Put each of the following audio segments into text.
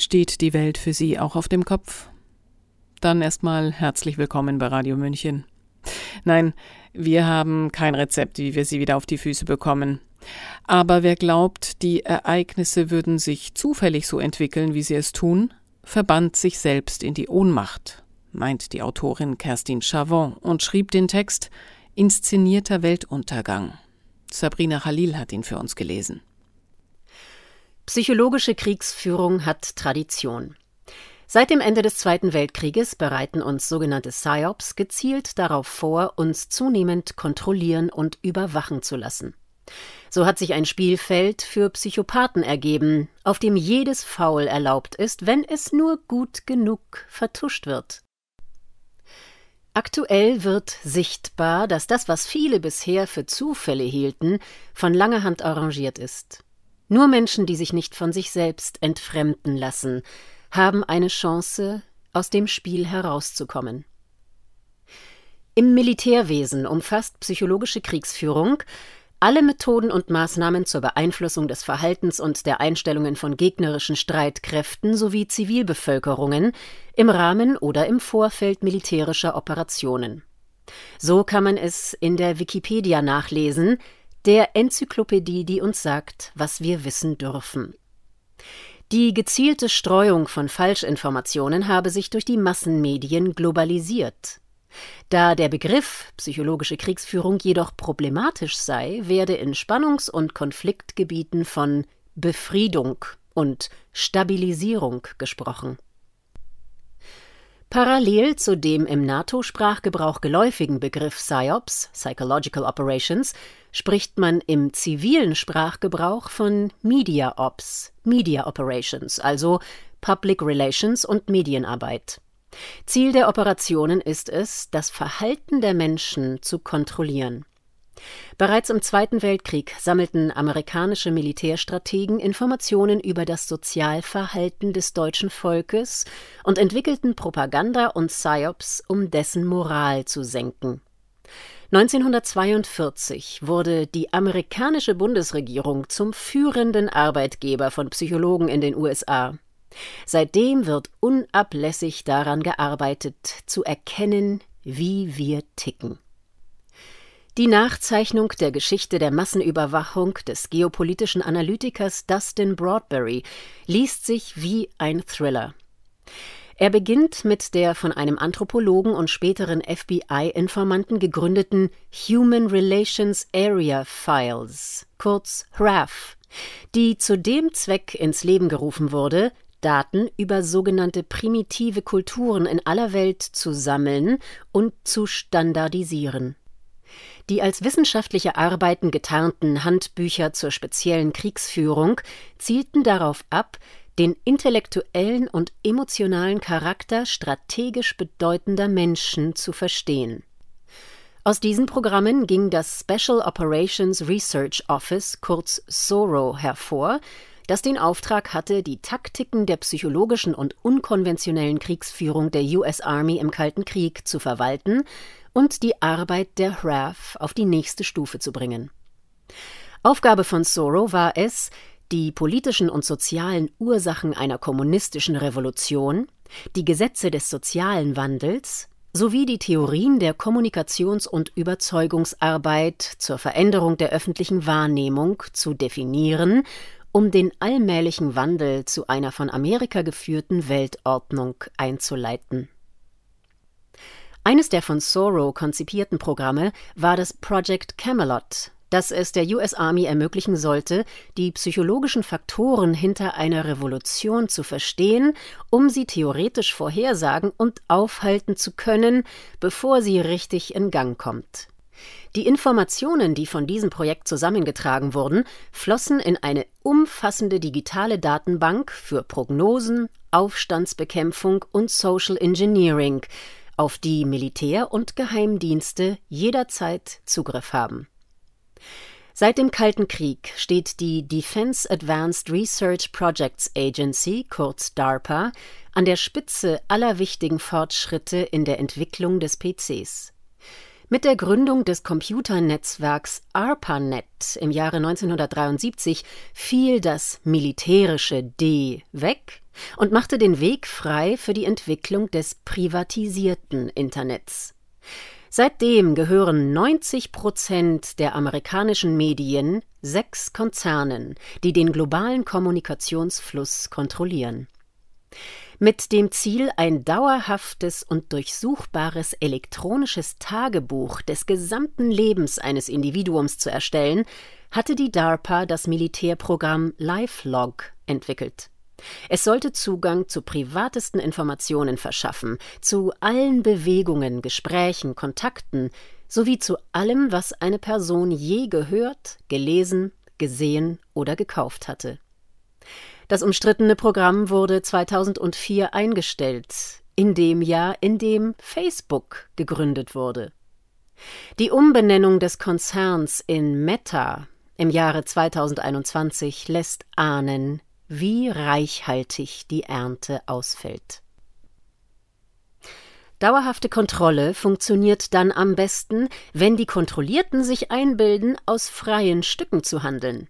Steht die Welt für Sie auch auf dem Kopf? Dann erstmal herzlich willkommen bei Radio München. Nein, wir haben kein Rezept, wie wir sie wieder auf die Füße bekommen. Aber wer glaubt, die Ereignisse würden sich zufällig so entwickeln, wie sie es tun, verbannt sich selbst in die Ohnmacht, meint die Autorin Kerstin Chavon und schrieb den Text Inszenierter Weltuntergang. Sabrina Khalil hat ihn für uns gelesen. Psychologische Kriegsführung hat Tradition. Seit dem Ende des Zweiten Weltkrieges bereiten uns sogenannte PSYOPs gezielt darauf vor, uns zunehmend kontrollieren und überwachen zu lassen. So hat sich ein Spielfeld für Psychopathen ergeben, auf dem jedes Faul erlaubt ist, wenn es nur gut genug vertuscht wird. Aktuell wird sichtbar, dass das, was viele bisher für Zufälle hielten, von langer Hand arrangiert ist. Nur Menschen, die sich nicht von sich selbst entfremden lassen, haben eine Chance, aus dem Spiel herauszukommen. Im Militärwesen umfasst psychologische Kriegsführung alle Methoden und Maßnahmen zur Beeinflussung des Verhaltens und der Einstellungen von gegnerischen Streitkräften sowie Zivilbevölkerungen im Rahmen oder im Vorfeld militärischer Operationen. So kann man es in der Wikipedia nachlesen, der Enzyklopädie, die uns sagt, was wir wissen dürfen. Die gezielte Streuung von Falschinformationen habe sich durch die Massenmedien globalisiert. Da der Begriff psychologische Kriegsführung jedoch problematisch sei, werde in Spannungs- und Konfliktgebieten von Befriedung und Stabilisierung gesprochen. Parallel zu dem im NATO-Sprachgebrauch geläufigen Begriff PSYOPs, Psychological Operations, spricht man im zivilen Sprachgebrauch von Media Ops, Media Operations, also Public Relations und Medienarbeit. Ziel der Operationen ist es, das Verhalten der Menschen zu kontrollieren. Bereits im Zweiten Weltkrieg sammelten amerikanische Militärstrategen Informationen über das Sozialverhalten des deutschen Volkes und entwickelten Propaganda und Psyops, um dessen Moral zu senken. 1942 wurde die amerikanische Bundesregierung zum führenden Arbeitgeber von Psychologen in den USA. Seitdem wird unablässig daran gearbeitet, zu erkennen, wie wir ticken. Die Nachzeichnung der Geschichte der Massenüberwachung des geopolitischen Analytikers Dustin Broadbury liest sich wie ein Thriller. Er beginnt mit der von einem Anthropologen und späteren FBI-Informanten gegründeten Human Relations Area Files, kurz HRAF, die zu dem Zweck ins Leben gerufen wurde, Daten über sogenannte primitive Kulturen in aller Welt zu sammeln und zu standardisieren. Die als wissenschaftliche Arbeiten getarnten Handbücher zur speziellen Kriegsführung zielten darauf ab, den intellektuellen und emotionalen Charakter strategisch bedeutender Menschen zu verstehen. Aus diesen Programmen ging das Special Operations Research Office, kurz SORO, hervor, das den Auftrag hatte, die Taktiken der psychologischen und unkonventionellen Kriegsführung der US Army im Kalten Krieg zu verwalten und die Arbeit der HRAF auf die nächste Stufe zu bringen. Aufgabe von SORO war es, die politischen und sozialen Ursachen einer kommunistischen Revolution, die Gesetze des sozialen Wandels sowie die Theorien der Kommunikations- und Überzeugungsarbeit zur Veränderung der öffentlichen Wahrnehmung zu definieren, um den allmählichen Wandel zu einer von Amerika geführten Weltordnung einzuleiten. Eines der von Sorrow konzipierten Programme war das Project Camelot, dass es der US Army ermöglichen sollte, die psychologischen Faktoren hinter einer Revolution zu verstehen, um sie theoretisch vorhersagen und aufhalten zu können, bevor sie richtig in Gang kommt. Die Informationen, die von diesem Projekt zusammengetragen wurden, flossen in eine umfassende digitale Datenbank für Prognosen, Aufstandsbekämpfung und Social Engineering, auf die Militär und Geheimdienste jederzeit Zugriff haben. Seit dem Kalten Krieg steht die Defense Advanced Research Projects Agency, kurz DARPA, an der Spitze aller wichtigen Fortschritte in der Entwicklung des PCs. Mit der Gründung des Computernetzwerks ARPANET im Jahre 1973 fiel das militärische D weg und machte den Weg frei für die Entwicklung des privatisierten Internets. Seitdem gehören 90 Prozent der amerikanischen Medien sechs Konzernen, die den globalen Kommunikationsfluss kontrollieren. Mit dem Ziel, ein dauerhaftes und durchsuchbares elektronisches Tagebuch des gesamten Lebens eines Individuums zu erstellen, hatte die DARPA das Militärprogramm LifeLog entwickelt. Es sollte Zugang zu privatesten Informationen verschaffen, zu allen Bewegungen, Gesprächen, Kontakten, sowie zu allem, was eine Person je gehört, gelesen, gesehen oder gekauft hatte. Das umstrittene Programm wurde 2004 eingestellt, in dem Jahr, in dem Facebook gegründet wurde. Die Umbenennung des Konzerns in Meta im Jahre 2021 lässt ahnen, wie reichhaltig die Ernte ausfällt. Dauerhafte Kontrolle funktioniert dann am besten, wenn die Kontrollierten sich einbilden, aus freien Stücken zu handeln.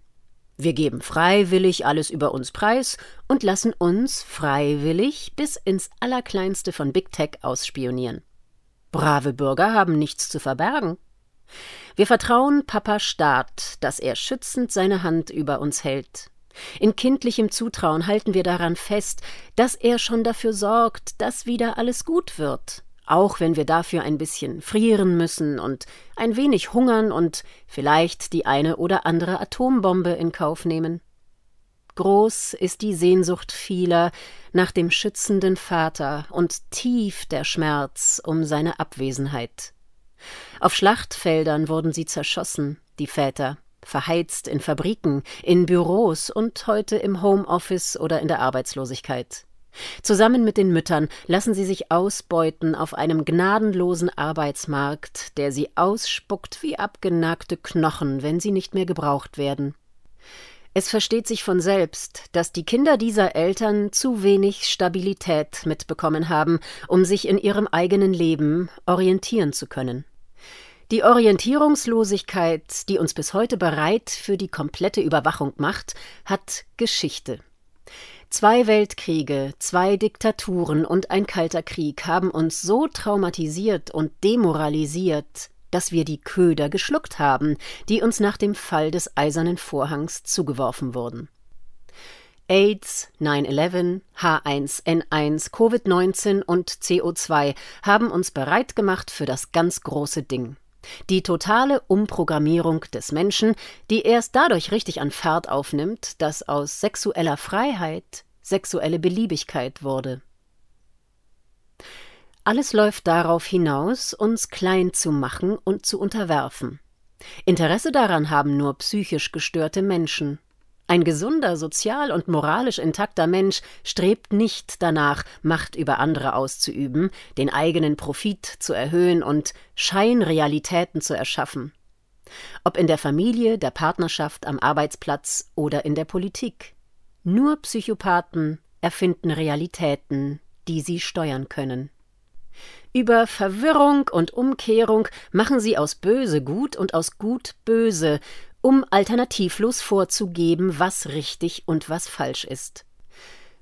Wir geben freiwillig alles über uns preis und lassen uns freiwillig bis ins Allerkleinste von Big Tech ausspionieren. Brave Bürger haben nichts zu verbergen. Wir vertrauen Papa Staat, dass er schützend seine Hand über uns hält. In kindlichem Zutrauen halten wir daran fest, dass er schon dafür sorgt, dass wieder alles gut wird auch wenn wir dafür ein bisschen frieren müssen und ein wenig hungern und vielleicht die eine oder andere Atombombe in Kauf nehmen. Groß ist die Sehnsucht vieler nach dem schützenden Vater und tief der Schmerz um seine Abwesenheit. Auf Schlachtfeldern wurden sie zerschossen, die Väter, verheizt in Fabriken, in Büros und heute im Homeoffice oder in der Arbeitslosigkeit. Zusammen mit den Müttern lassen sie sich ausbeuten auf einem gnadenlosen Arbeitsmarkt, der sie ausspuckt wie abgenagte Knochen, wenn sie nicht mehr gebraucht werden. Es versteht sich von selbst, dass die Kinder dieser Eltern zu wenig Stabilität mitbekommen haben, um sich in ihrem eigenen Leben orientieren zu können. Die Orientierungslosigkeit, die uns bis heute bereit für die komplette Überwachung macht, hat Geschichte. Zwei Weltkriege, zwei Diktaturen und ein kalter Krieg haben uns so traumatisiert und demoralisiert, dass wir die Köder geschluckt haben, die uns nach dem Fall des Eisernen Vorhangs zugeworfen wurden. AIDS, 9-11, H1N1, Covid-19 und CO2 haben uns bereit gemacht für das ganz große Ding. Die totale Umprogrammierung des Menschen, die erst dadurch richtig an Fahrt aufnimmt, dass aus sexueller Freiheit sexuelle Beliebigkeit wurde. Alles läuft darauf hinaus, uns klein zu machen und zu unterwerfen. Interesse daran haben nur psychisch gestörte Menschen. Ein gesunder, sozial und moralisch intakter Mensch strebt nicht danach, Macht über andere auszuüben, den eigenen Profit zu erhöhen und Scheinrealitäten zu erschaffen. Ob in der Familie, der Partnerschaft, am Arbeitsplatz oder in der Politik. Nur Psychopathen erfinden Realitäten, die sie steuern können. Über Verwirrung und Umkehrung machen sie aus böse gut und aus gut böse, um alternativlos vorzugeben, was richtig und was falsch ist.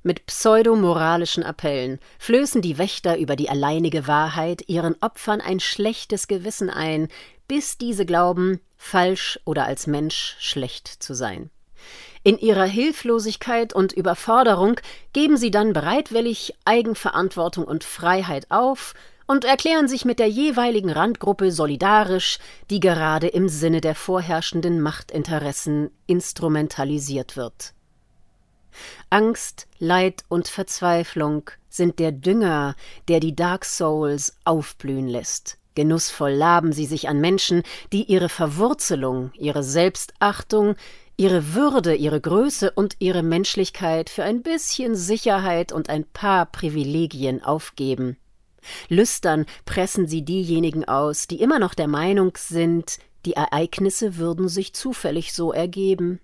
Mit pseudomoralischen Appellen flößen die Wächter über die alleinige Wahrheit ihren Opfern ein schlechtes Gewissen ein, bis diese glauben, falsch oder als Mensch schlecht zu sein. In ihrer Hilflosigkeit und Überforderung geben sie dann bereitwillig Eigenverantwortung und Freiheit auf und erklären sich mit der jeweiligen Randgruppe solidarisch, die gerade im Sinne der vorherrschenden Machtinteressen instrumentalisiert wird. Angst, Leid und Verzweiflung sind der Dünger, der die Dark Souls aufblühen lässt. Genussvoll laben sie sich an Menschen, die ihre Verwurzelung, ihre Selbstachtung, ihre Würde, ihre Größe und ihre Menschlichkeit für ein bisschen Sicherheit und ein paar Privilegien aufgeben. Lüstern pressen sie diejenigen aus, die immer noch der Meinung sind, die Ereignisse würden sich zufällig so ergeben.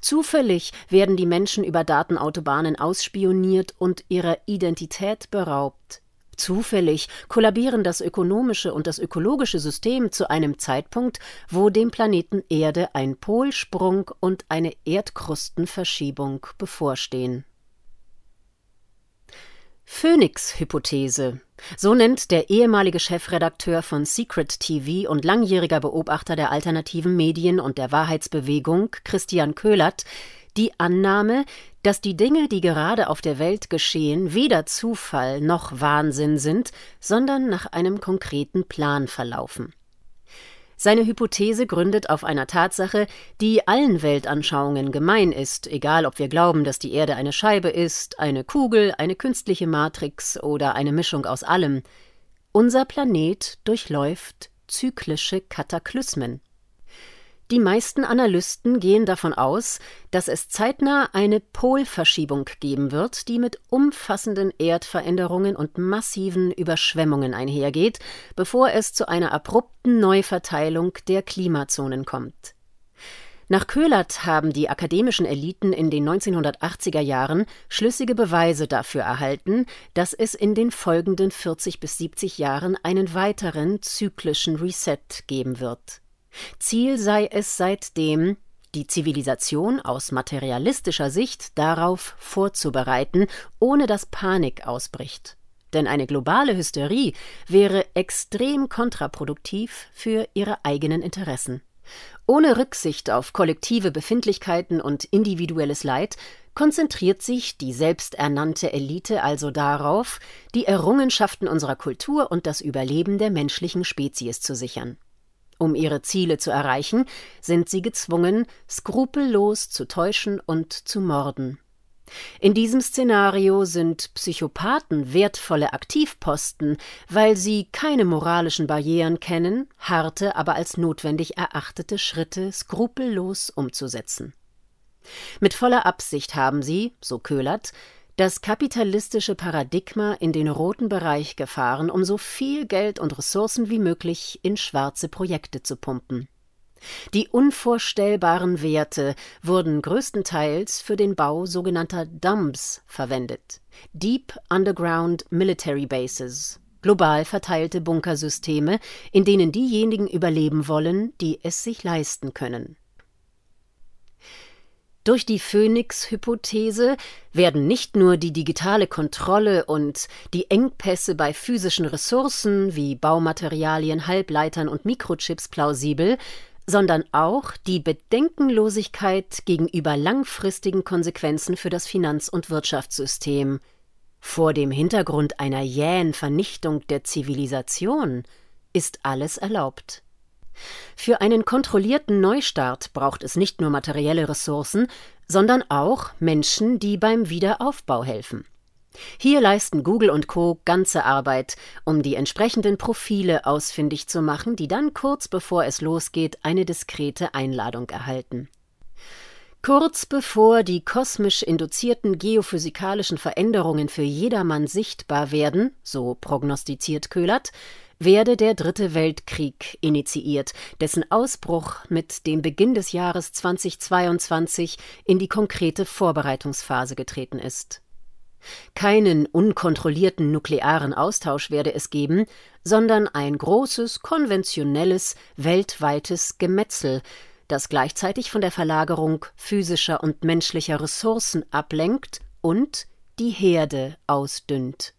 Zufällig werden die Menschen über Datenautobahnen ausspioniert und ihrer Identität beraubt. Zufällig kollabieren das ökonomische und das ökologische System zu einem Zeitpunkt, wo dem Planeten Erde ein Polsprung und eine Erdkrustenverschiebung bevorstehen. Phoenix-Hypothese. So nennt der ehemalige Chefredakteur von Secret TV und langjähriger Beobachter der alternativen Medien und der Wahrheitsbewegung, Christian Köhlert, die Annahme, dass die Dinge, die gerade auf der Welt geschehen, weder Zufall noch Wahnsinn sind, sondern nach einem konkreten Plan verlaufen. Seine Hypothese gründet auf einer Tatsache, die allen Weltanschauungen gemein ist, egal ob wir glauben, dass die Erde eine Scheibe ist, eine Kugel, eine künstliche Matrix oder eine Mischung aus allem. Unser Planet durchläuft zyklische Kataklysmen. Die meisten Analysten gehen davon aus, dass es zeitnah eine Polverschiebung geben wird, die mit umfassenden Erdveränderungen und massiven Überschwemmungen einhergeht, bevor es zu einer abrupten Neuverteilung der Klimazonen kommt. Nach Köhlert haben die akademischen Eliten in den 1980er Jahren schlüssige Beweise dafür erhalten, dass es in den folgenden 40 bis 70 Jahren einen weiteren zyklischen Reset geben wird. Ziel sei es seitdem, die Zivilisation aus materialistischer Sicht darauf vorzubereiten, ohne dass Panik ausbricht. Denn eine globale Hysterie wäre extrem kontraproduktiv für ihre eigenen Interessen. Ohne Rücksicht auf kollektive Befindlichkeiten und individuelles Leid konzentriert sich die selbsternannte Elite also darauf, die Errungenschaften unserer Kultur und das Überleben der menschlichen Spezies zu sichern. Um ihre Ziele zu erreichen, sind sie gezwungen, skrupellos zu täuschen und zu morden. In diesem Szenario sind Psychopathen wertvolle Aktivposten, weil sie keine moralischen Barrieren kennen, harte, aber als notwendig erachtete Schritte skrupellos umzusetzen. Mit voller Absicht haben sie, so Köhlert, das kapitalistische Paradigma in den roten Bereich gefahren, um so viel Geld und Ressourcen wie möglich in schwarze Projekte zu pumpen. Die unvorstellbaren Werte wurden größtenteils für den Bau sogenannter DUMBs verwendet, Deep Underground Military Bases, global verteilte Bunkersysteme, in denen diejenigen überleben wollen, die es sich leisten können. Durch die Phoenix-Hypothese werden nicht nur die digitale Kontrolle und die Engpässe bei physischen Ressourcen wie Baumaterialien, Halbleitern und Mikrochips plausibel, sondern auch die Bedenkenlosigkeit gegenüber langfristigen Konsequenzen für das Finanz- und Wirtschaftssystem. Vor dem Hintergrund einer jähen Vernichtung der Zivilisation ist alles erlaubt. Für einen kontrollierten Neustart braucht es nicht nur materielle Ressourcen, sondern auch Menschen, die beim Wiederaufbau helfen. Hier leisten Google und Co. ganze Arbeit, um die entsprechenden Profile ausfindig zu machen, die dann kurz bevor es losgeht eine diskrete Einladung erhalten. Kurz bevor die kosmisch induzierten geophysikalischen Veränderungen für jedermann sichtbar werden, so prognostiziert Köhlert, werde der Dritte Weltkrieg initiiert, dessen Ausbruch mit dem Beginn des Jahres 2022 in die konkrete Vorbereitungsphase getreten ist. Keinen unkontrollierten nuklearen Austausch werde es geben, sondern ein großes, konventionelles, weltweites Gemetzel, das gleichzeitig von der Verlagerung physischer und menschlicher Ressourcen ablenkt und die Herde ausdünnt.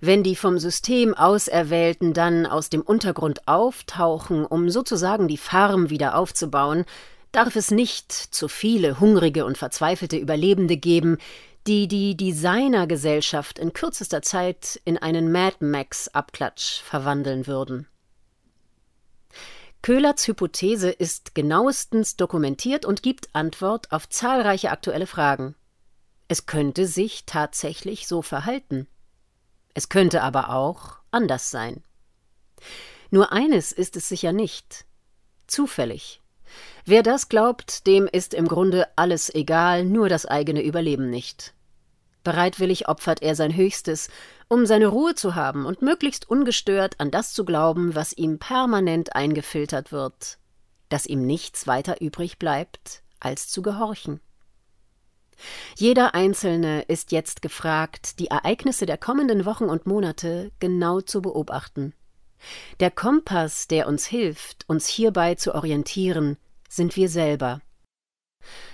Wenn die vom System Auserwählten dann aus dem Untergrund auftauchen, um sozusagen die Farm wieder aufzubauen, darf es nicht zu viele hungrige und verzweifelte Überlebende geben, die die Designergesellschaft in kürzester Zeit in einen Mad Max-Abklatsch verwandeln würden. Köhlerts Hypothese ist genauestens dokumentiert und gibt Antwort auf zahlreiche aktuelle Fragen. Es könnte sich tatsächlich so verhalten. Es könnte aber auch anders sein. Nur eines ist es sicher nicht. Zufällig. Wer das glaubt, dem ist im Grunde alles egal, nur das eigene Überleben nicht. Bereitwillig opfert er sein Höchstes, um seine Ruhe zu haben und möglichst ungestört an das zu glauben, was ihm permanent eingefiltert wird, dass ihm nichts weiter übrig bleibt, als zu gehorchen. Jeder Einzelne ist jetzt gefragt, die Ereignisse der kommenden Wochen und Monate genau zu beobachten. Der Kompass, der uns hilft, uns hierbei zu orientieren, sind wir selber.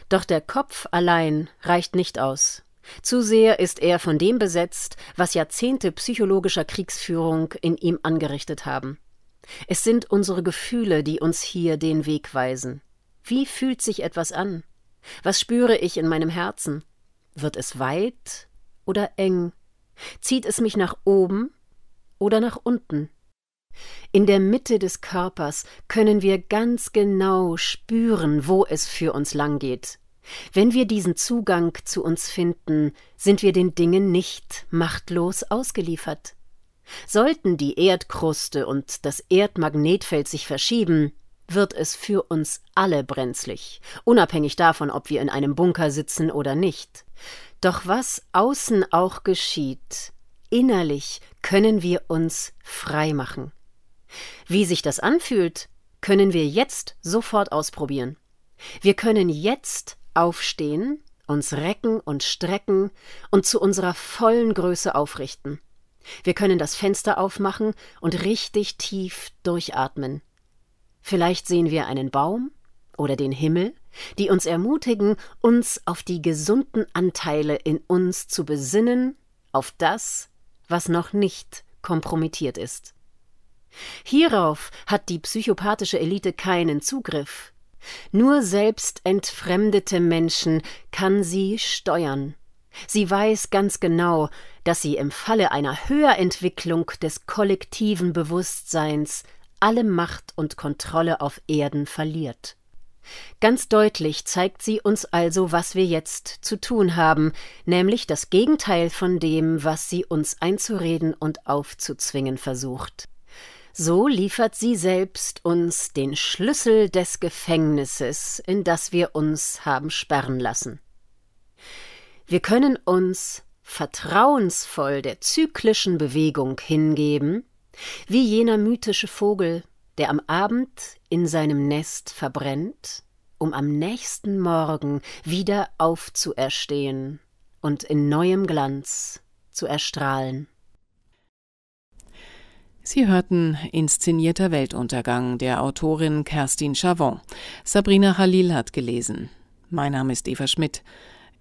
Doch der Kopf allein reicht nicht aus. Zu sehr ist er von dem besetzt, was Jahrzehnte psychologischer Kriegsführung in ihm angerichtet haben. Es sind unsere Gefühle, die uns hier den Weg weisen. Wie fühlt sich etwas an? Was spüre ich in meinem Herzen? Wird es weit oder eng? Zieht es mich nach oben oder nach unten? In der Mitte des Körpers können wir ganz genau spüren, wo es für uns lang geht. Wenn wir diesen Zugang zu uns finden, sind wir den Dingen nicht machtlos ausgeliefert. Sollten die Erdkruste und das Erdmagnetfeld sich verschieben, wird es für uns alle brenzlig, unabhängig davon, ob wir in einem Bunker sitzen oder nicht. Doch was außen auch geschieht, innerlich können wir uns frei machen. Wie sich das anfühlt, können wir jetzt sofort ausprobieren. Wir können jetzt aufstehen, uns recken und strecken und zu unserer vollen Größe aufrichten. Wir können das Fenster aufmachen und richtig tief durchatmen. Vielleicht sehen wir einen Baum oder den Himmel, die uns ermutigen, uns auf die gesunden Anteile in uns zu besinnen, auf das, was noch nicht kompromittiert ist. Hierauf hat die psychopathische Elite keinen Zugriff, nur selbst entfremdete Menschen kann sie steuern. Sie weiß ganz genau, dass sie im Falle einer Höherentwicklung des kollektiven Bewusstseins alle Macht und Kontrolle auf Erden verliert. Ganz deutlich zeigt sie uns also, was wir jetzt zu tun haben, nämlich das Gegenteil von dem, was sie uns einzureden und aufzuzwingen versucht. So liefert sie selbst uns den Schlüssel des Gefängnisses, in das wir uns haben sperren lassen. Wir können uns vertrauensvoll der zyklischen Bewegung hingeben, wie jener mythische Vogel, der am Abend in seinem Nest verbrennt, um am nächsten Morgen wieder aufzuerstehen und in neuem Glanz zu erstrahlen. Sie hörten Inszenierter Weltuntergang der Autorin Kerstin Chavon. Sabrina Khalil hat gelesen. Mein Name ist Eva Schmidt.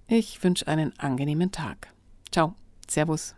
Ich wünsche einen angenehmen Tag. Ciao. Servus.